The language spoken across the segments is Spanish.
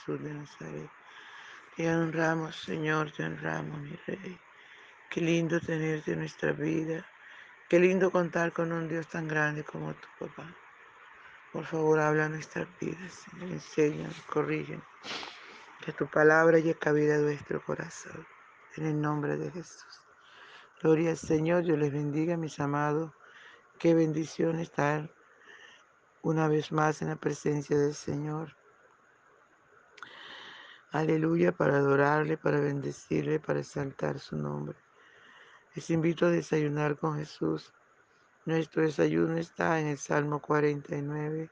Jesús de Nazaret. Te honramos, Señor, te honramos, mi Rey. Qué lindo tenerte en nuestra vida. Qué lindo contar con un Dios tan grande como tu papá. Por favor, habla nuestras vidas, Señor. Enséñanos, corrígenos. Que tu palabra llegue cabida a nuestro corazón. En el nombre de Jesús. Gloria al Señor. Dios les bendiga, mis amados. Qué bendición estar una vez más en la presencia del Señor. Aleluya, para adorarle, para bendecirle, para exaltar su nombre. Les invito a desayunar con Jesús. Nuestro desayuno está en el Salmo 49,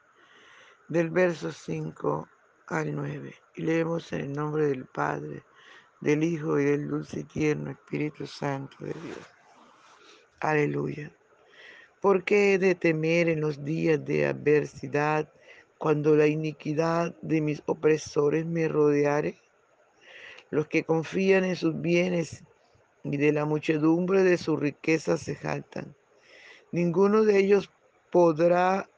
del verso 5 al 9. Y leemos en el nombre del Padre, del Hijo y del dulce y tierno Espíritu Santo de Dios. Aleluya. ¿Por qué he de temer en los días de adversidad cuando la iniquidad de mis opresores me rodeare? Los que confían en sus bienes y de la muchedumbre de sus riquezas se jaltan. Ninguno de ellos podrá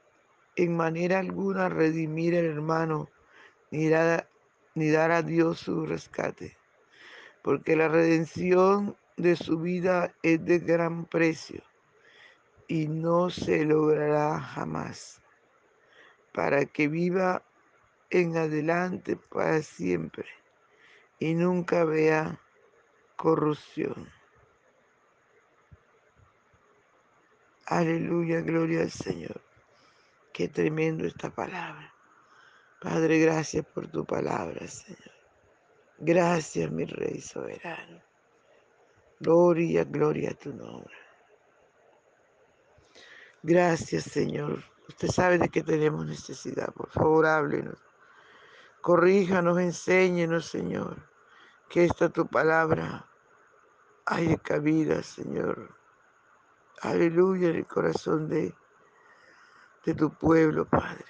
en manera alguna redimir al hermano ni ni dar a Dios su rescate, porque la redención de su vida es de gran precio y no se logrará jamás, para que viva en adelante para siempre y nunca vea corrupción. Aleluya, gloria al Señor. Qué tremendo esta palabra. Padre, gracias por tu palabra, Señor. Gracias, mi Rey soberano. Gloria, gloria a tu nombre. Gracias, Señor. Usted sabe de qué tenemos necesidad. Por favor, háblenos. Corríjanos, enséñenos, Señor. Que esta tu palabra haya cabida, Señor. Aleluya en el corazón de, de tu pueblo, Padre.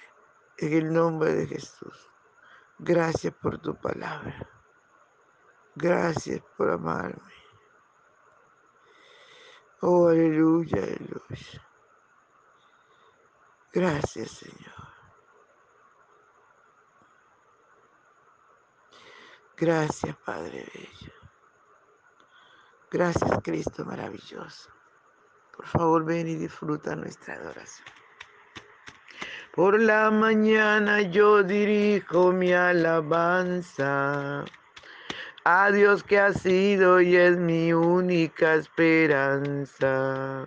En el nombre de Jesús. Gracias por tu palabra. Gracias por amarme. Oh, aleluya, aleluya. Gracias, Señor. Gracias, Padre Bello. Gracias, Cristo maravilloso. Por favor, ven y disfruta nuestra adoración. Por la mañana yo dirijo mi alabanza a Dios que ha sido y es mi única esperanza.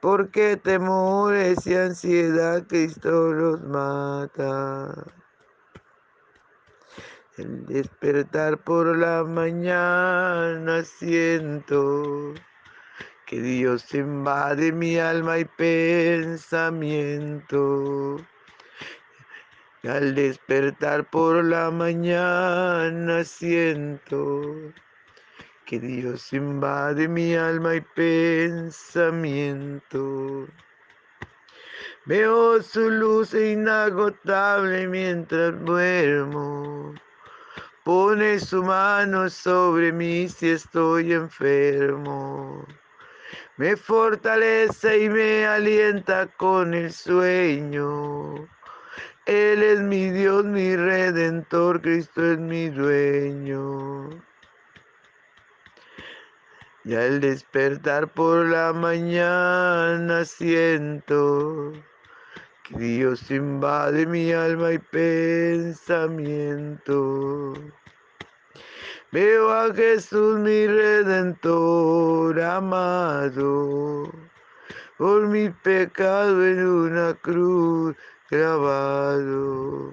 porque temores y ansiedad Cristo los mata. El despertar por la mañana siento que Dios invade mi alma y pensamiento. Al despertar por la mañana siento que Dios invade mi alma y pensamiento. Veo su luz inagotable mientras duermo. Pone su mano sobre mí si estoy enfermo. Me fortalece y me alienta con el sueño. Él es mi Dios, mi redentor, Cristo es mi dueño. Y al despertar por la mañana siento que Dios invade mi alma y pensamiento. Veo a Jesús mi redentor amado, por mi pecado en una cruz grabado.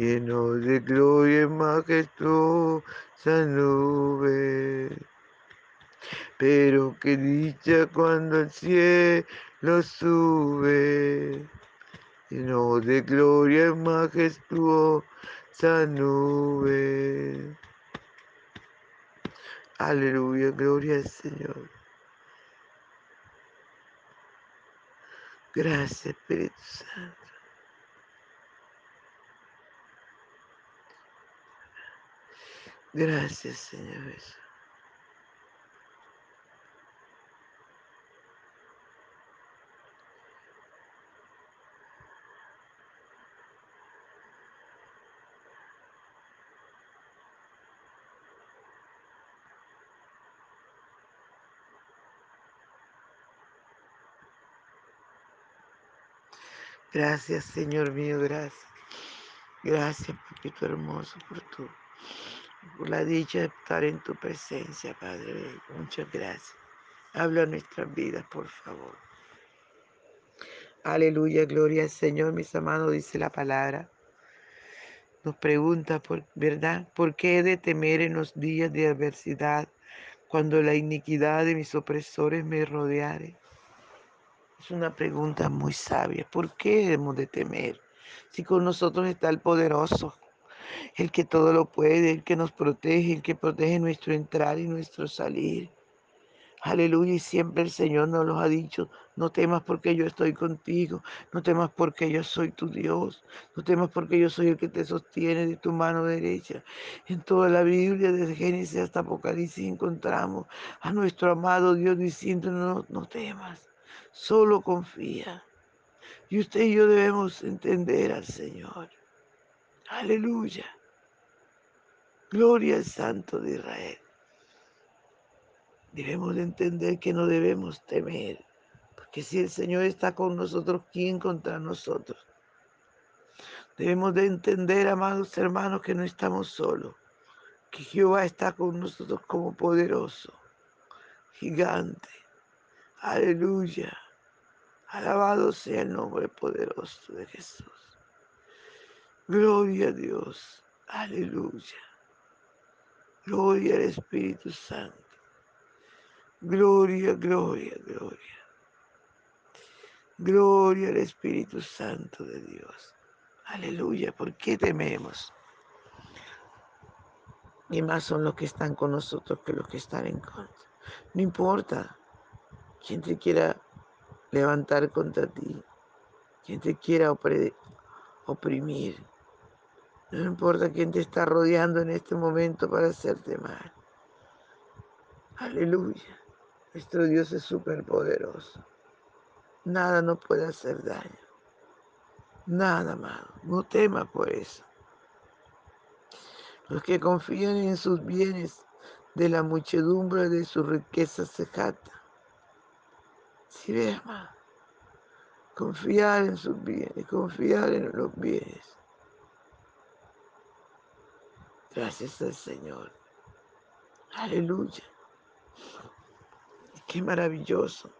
lleno de gloria y majestuosa nube. Pero qué dicha cuando el cielo sube, lleno de gloria y majestuosa nube. Aleluya, gloria al Señor. Gracias, Espíritu Santo. Gracias, Señor. Gracias, Señor mío, gracias. Gracias, papito hermoso, por tu, por la dicha de estar en tu presencia, Padre. Muchas gracias. Habla nuestras vidas, por favor. Aleluya, gloria al Señor, mis amados, dice la palabra. Nos pregunta, ¿verdad? ¿Por qué he de temer en los días de adversidad cuando la iniquidad de mis opresores me rodeare? Es una pregunta muy sabia. ¿Por qué debemos de temer? Si con nosotros está el poderoso, el que todo lo puede, el que nos protege, el que protege nuestro entrar y nuestro salir. Aleluya, y siempre el Señor nos lo ha dicho, no temas porque yo estoy contigo, no temas porque yo soy tu Dios, no temas porque yo soy el que te sostiene de tu mano derecha. En toda la Biblia, desde Génesis hasta Apocalipsis, encontramos a nuestro amado Dios diciendo, no, no temas, solo confía. Y usted y yo debemos entender al Señor. Aleluya. Gloria al Santo de Israel. Debemos de entender que no debemos temer. Porque si el Señor está con nosotros, ¿quién contra nosotros? Debemos de entender, amados hermanos, que no estamos solos. Que Jehová está con nosotros como poderoso, gigante. Aleluya. Alabado sea el nombre poderoso de Jesús. Gloria a Dios. Aleluya. Gloria al Espíritu Santo. Gloria, gloria, gloria. Gloria al Espíritu Santo de Dios. Aleluya. ¿Por qué tememos? Y más son los que están con nosotros que los que están en contra. No importa quién te quiera levantar contra ti, quien te quiera oprimir. No importa quién te está rodeando en este momento para hacerte mal. Aleluya. Nuestro Dios es súper poderoso. Nada nos puede hacer daño. Nada, amado. No temas por eso. Los que confían en sus bienes de la muchedumbre de su riqueza se jactan. Si ve, amado, confiar en sus bienes, confiar en los bienes. Gracias al Señor. Aleluya. Qué maravilloso.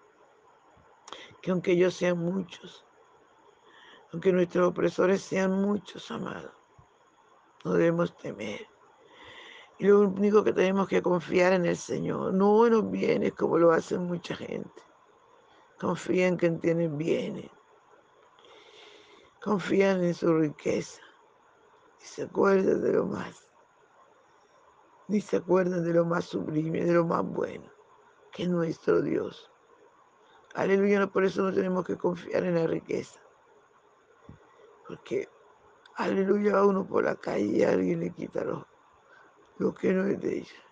Que aunque ellos sean muchos, aunque nuestros opresores sean muchos, amados, no debemos temer. Y lo único que tenemos que confiar en el Señor, no en los bienes como lo hacen mucha gente. Confían que tienen bienes. Confían en su riqueza. Y se acuerdan de lo más. Ni se acuerdan de lo más sublime, de lo más bueno, que es nuestro Dios. Aleluya, por eso no tenemos que confiar en la riqueza. Porque, aleluya, va uno por la calle y alguien le quita lo que no es de ella.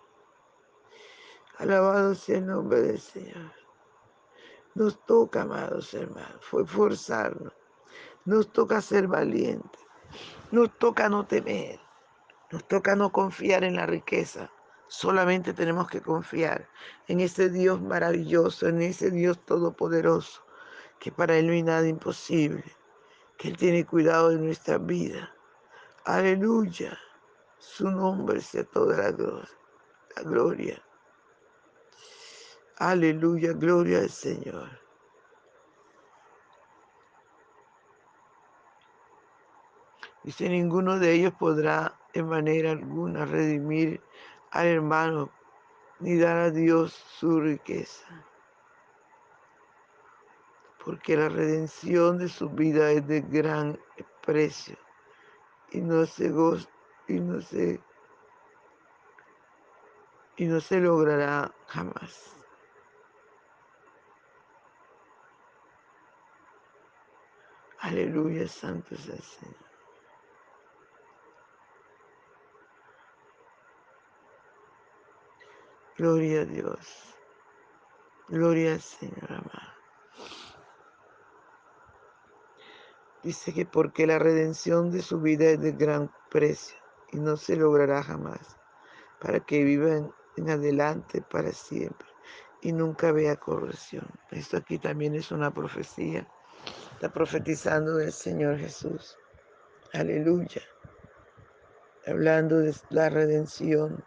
Alabado sea el nombre del Señor. Nos toca, amados hermanos, fue forzarnos. Nos toca ser valientes. Nos toca no temer. Nos toca no confiar en la riqueza. Solamente tenemos que confiar en ese Dios maravilloso, en ese Dios todopoderoso, que para Él no hay nada imposible, que Él tiene cuidado de nuestra vida. Aleluya. Su nombre sea toda la gloria. Aleluya, gloria al Señor. Dice, ninguno de ellos podrá en manera alguna redimir al hermano ni dar a Dios su riqueza. Porque la redención de su vida es de gran precio y no se y no se y no se logrará jamás. Aleluya, santo es Señor. Gloria a Dios. Gloria al Señor amado. Dice que porque la redención de su vida es de gran precio y no se logrará jamás, para que vivan en adelante para siempre y nunca vea corrección. Esto aquí también es una profecía. Está profetizando del Señor Jesús. Aleluya. Hablando de la redención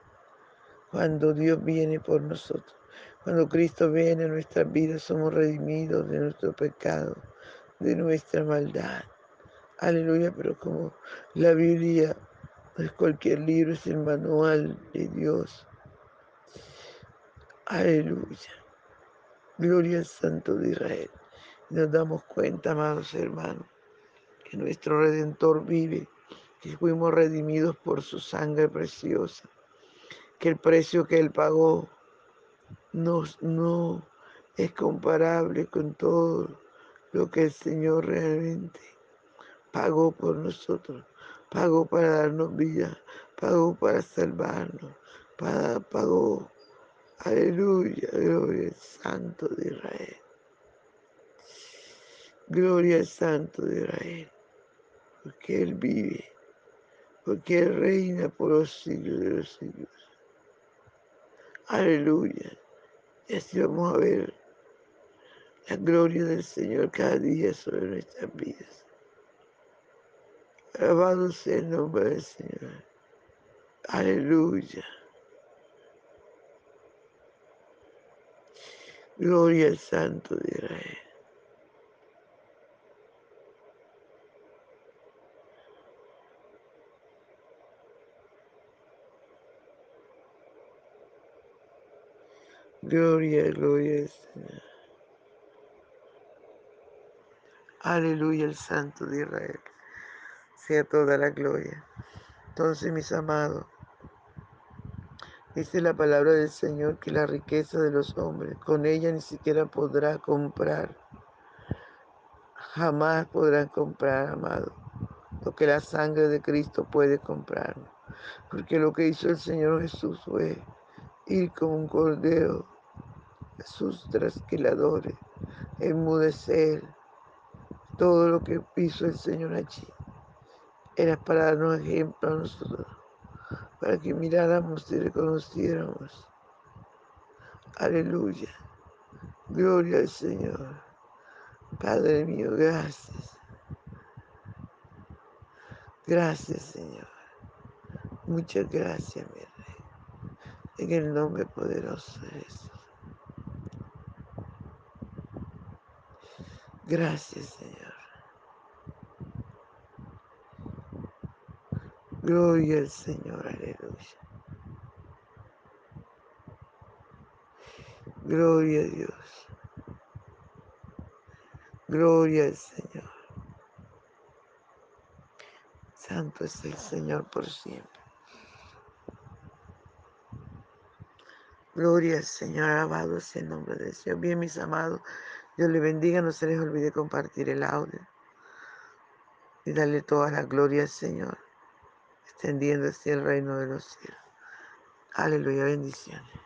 cuando Dios viene por nosotros. Cuando Cristo viene en nuestras vidas somos redimidos de nuestro pecado, de nuestra maldad. Aleluya, pero como la Biblia es cualquier libro, es el manual de Dios. Aleluya. Gloria al Santo de Israel. Nos damos cuenta, amados hermanos, que nuestro Redentor vive, que fuimos redimidos por su sangre preciosa que el precio que Él pagó no, no es comparable con todo lo que el Señor realmente pagó por nosotros. Pagó para darnos vida, pagó para salvarnos, pagó, aleluya, gloria al Santo de Israel. Gloria al Santo de Israel, porque Él vive, porque Él reina por los siglos de los siglos. Aleluya. Y así vamos a ver la gloria del Señor cada día sobre nuestras vidas. Alabado sea el nombre del Señor. Aleluya. Gloria al Santo de Israel. Gloria, gloria al Señor. Aleluya, el Santo de Israel. Sea toda la gloria. Entonces, mis amados, dice la palabra del Señor que la riqueza de los hombres, con ella ni siquiera podrá comprar. Jamás podrán comprar, amado, lo que la sangre de Cristo puede comprar. Porque lo que hizo el Señor Jesús fue ir como un cordero sus trasquiladores, enmudecer. Todo lo que hizo el Señor allí era para darnos ejemplo a nosotros, para que miráramos y reconociéramos. Aleluya. Gloria al Señor. Padre mío, gracias. Gracias, Señor. Muchas gracias, mi Rey. En el nombre poderoso de Jesús. Gracias, Señor. Gloria al Señor, aleluya. Gloria a Dios. Gloria al Señor. Santo es el Señor por siempre. Gloria al Señor, alabado sea el nombre de Dios. Bien, mis amados. Dios le bendiga, no se les olvide compartir el audio y darle toda la gloria al Señor, extendiendo así el reino de los cielos. Aleluya, bendiciones.